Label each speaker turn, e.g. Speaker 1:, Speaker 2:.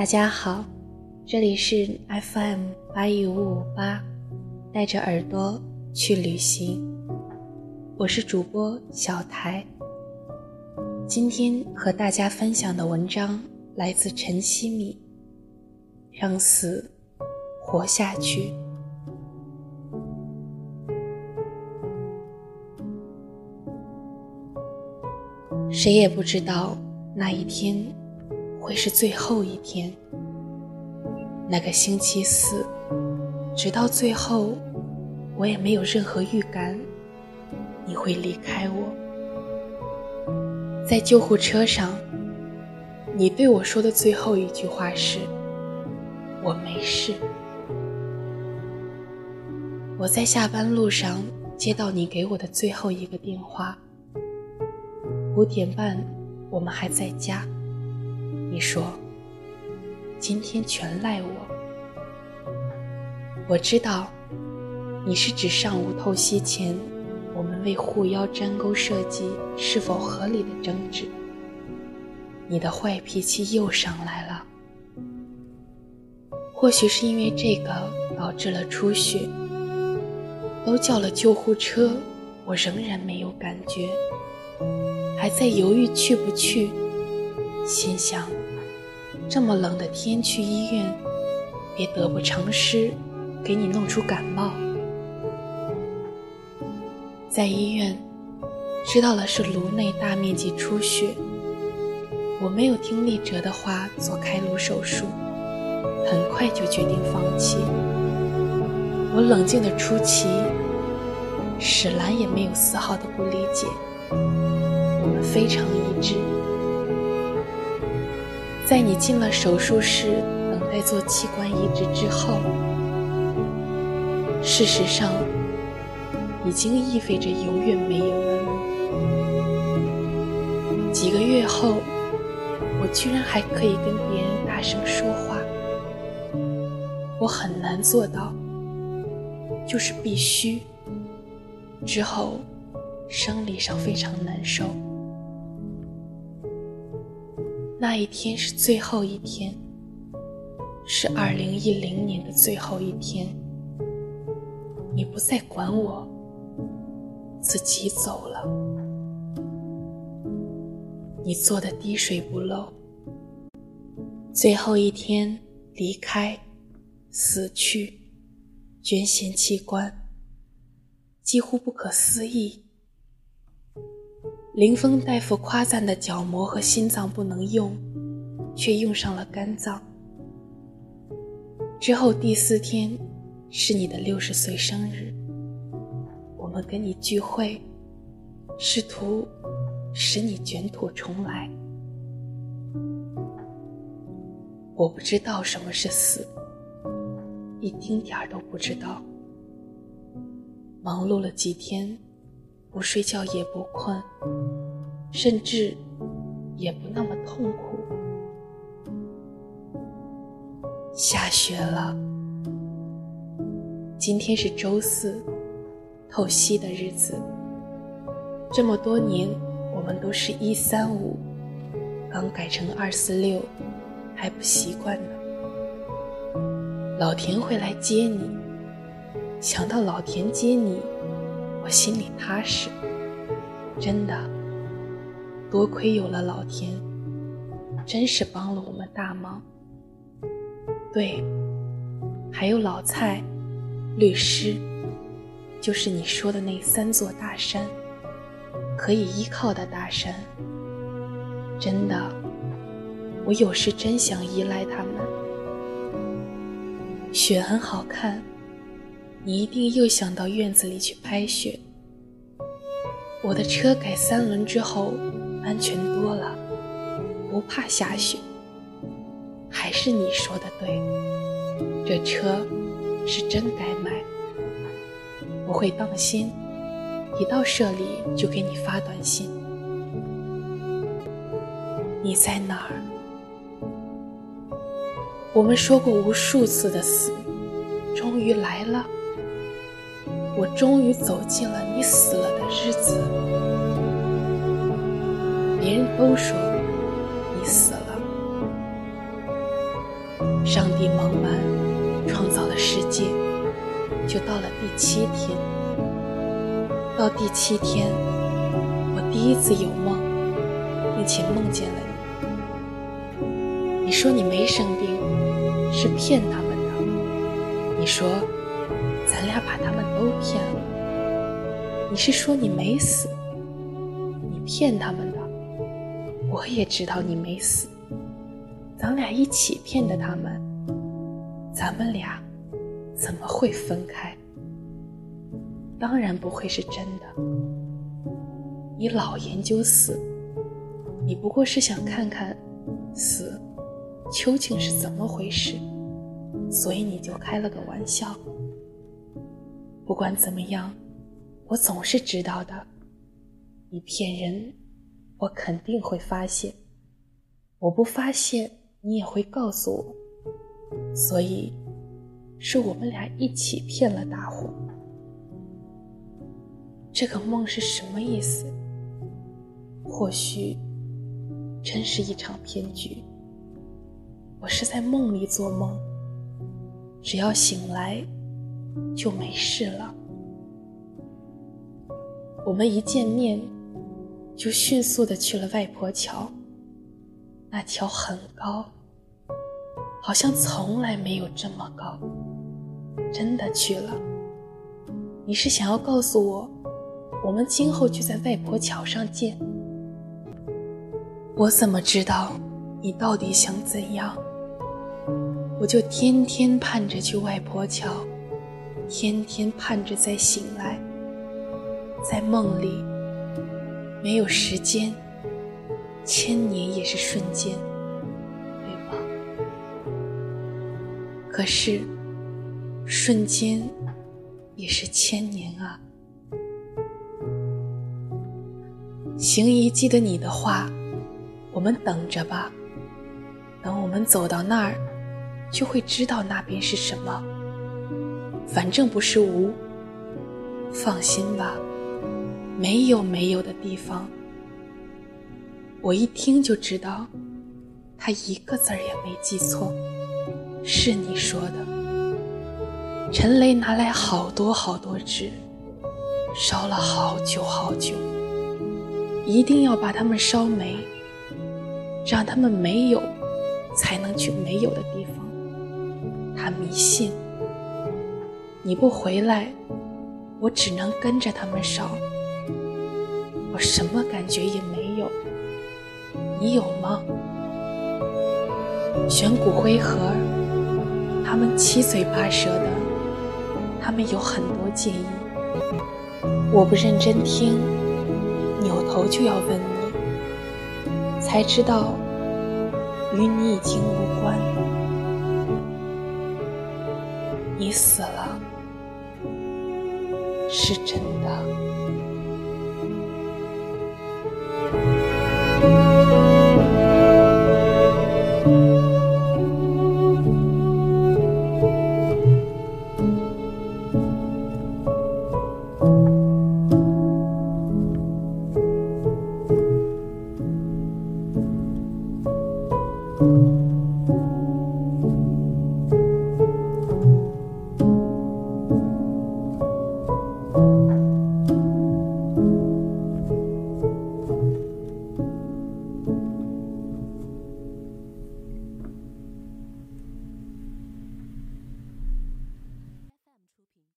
Speaker 1: 大家好，这里是 FM 八一五五八，带着耳朵去旅行。我是主播小台。今天和大家分享的文章来自陈希米，《让死活下去》。谁也不知道那一天会是最后一天。那个星期四，直到最后，我也没有任何预感你会离开我。在救护车上，你对我说的最后一句话是：“我没事。”我在下班路上接到你给我的最后一个电话。五点半，我们还在家。你说：“今天全赖我。”我知道，你是指上午透析前。我们为护腰粘钩设计是否合理的争执，你的坏脾气又上来了。或许是因为这个导致了出血，都叫了救护车，我仍然没有感觉，还在犹豫去不去。心想，这么冷的天去医院，别得不偿失，给你弄出感冒。在医院，知道了是颅内大面积出血。我没有听丽哲的话做开颅手术，很快就决定放弃。我冷静的出奇，史兰也没有丝毫的不理解，我们非常一致。在你进了手术室等待做器官移植之后，事实上。已经意味着永远没有了。几个月后，我居然还可以跟别人大声说话。我很难做到，就是必须。之后，生理上非常难受。那一天是最后一天，是二零一零年的最后一天。你不再管我。自己走了，你做的滴水不漏。最后一天离开，死去，捐献器官，几乎不可思议。林峰大夫夸赞的角膜和心脏不能用，却用上了肝脏。之后第四天是你的六十岁生日。我们跟你聚会，试图使你卷土重来。我不知道什么是死，一丁点儿都不知道。忙碌了几天，不睡觉也不困，甚至也不那么痛苦。下雪了，今天是周四。透析的日子，这么多年，我们都是一三五，刚改成二四六，还不习惯呢。老田会来接你，想到老田接你，我心里踏实。真的，多亏有了老田，真是帮了我们大忙。对，还有老蔡，律师。就是你说的那三座大山，可以依靠的大山。真的，我有时真想依赖他们。雪很好看，你一定又想到院子里去拍雪。我的车改三轮之后，安全多了，不怕下雪。还是你说的对，这车是真该买。我会当心，一到社里就给你发短信。你在哪儿？我们说过无数次的死，终于来了。我终于走进了你死了的日子。别人都说你死了，上帝忙完创造了世界，就到了第七天。到第七天，我第一次有梦，并且梦见了你。你说你没生病，是骗他们的。你说咱俩把他们都骗了。你是说你没死，你骗他们的。我也知道你没死。咱俩一起骗的他们，咱们俩怎么会分开？当然不会是真的。你老研究死，你不过是想看看死究竟是怎么回事，所以你就开了个玩笑。不管怎么样，我总是知道的。你骗人，我肯定会发现。我不发现。你也会告诉我，所以是我们俩一起骗了大伙。这个梦是什么意思？或许真是一场骗局。我是在梦里做梦，只要醒来就没事了。我们一见面就迅速的去了外婆桥。那桥很高，好像从来没有这么高。真的去了？你是想要告诉我，我们今后就在外婆桥上见？我怎么知道你到底想怎样？我就天天盼着去外婆桥，天天盼着再醒来，在梦里没有时间。千年也是瞬间，对吧？可是，瞬间也是千年啊！行姨记得你的话，我们等着吧。等我们走到那儿，就会知道那边是什么。反正不是无，放心吧，没有没有的地方。我一听就知道，他一个字儿也没记错，是你说的。陈雷拿来好多好多纸，烧了好久好久，一定要把它们烧没，让他们没有，才能去没有的地方。他迷信，你不回来，我只能跟着他们烧，我什么感觉也没有。你有吗？选骨灰盒，他们七嘴八舌的，他们有很多建议。我不认真听，扭头就要问你，才知道与你已经无关。你死了，是真的。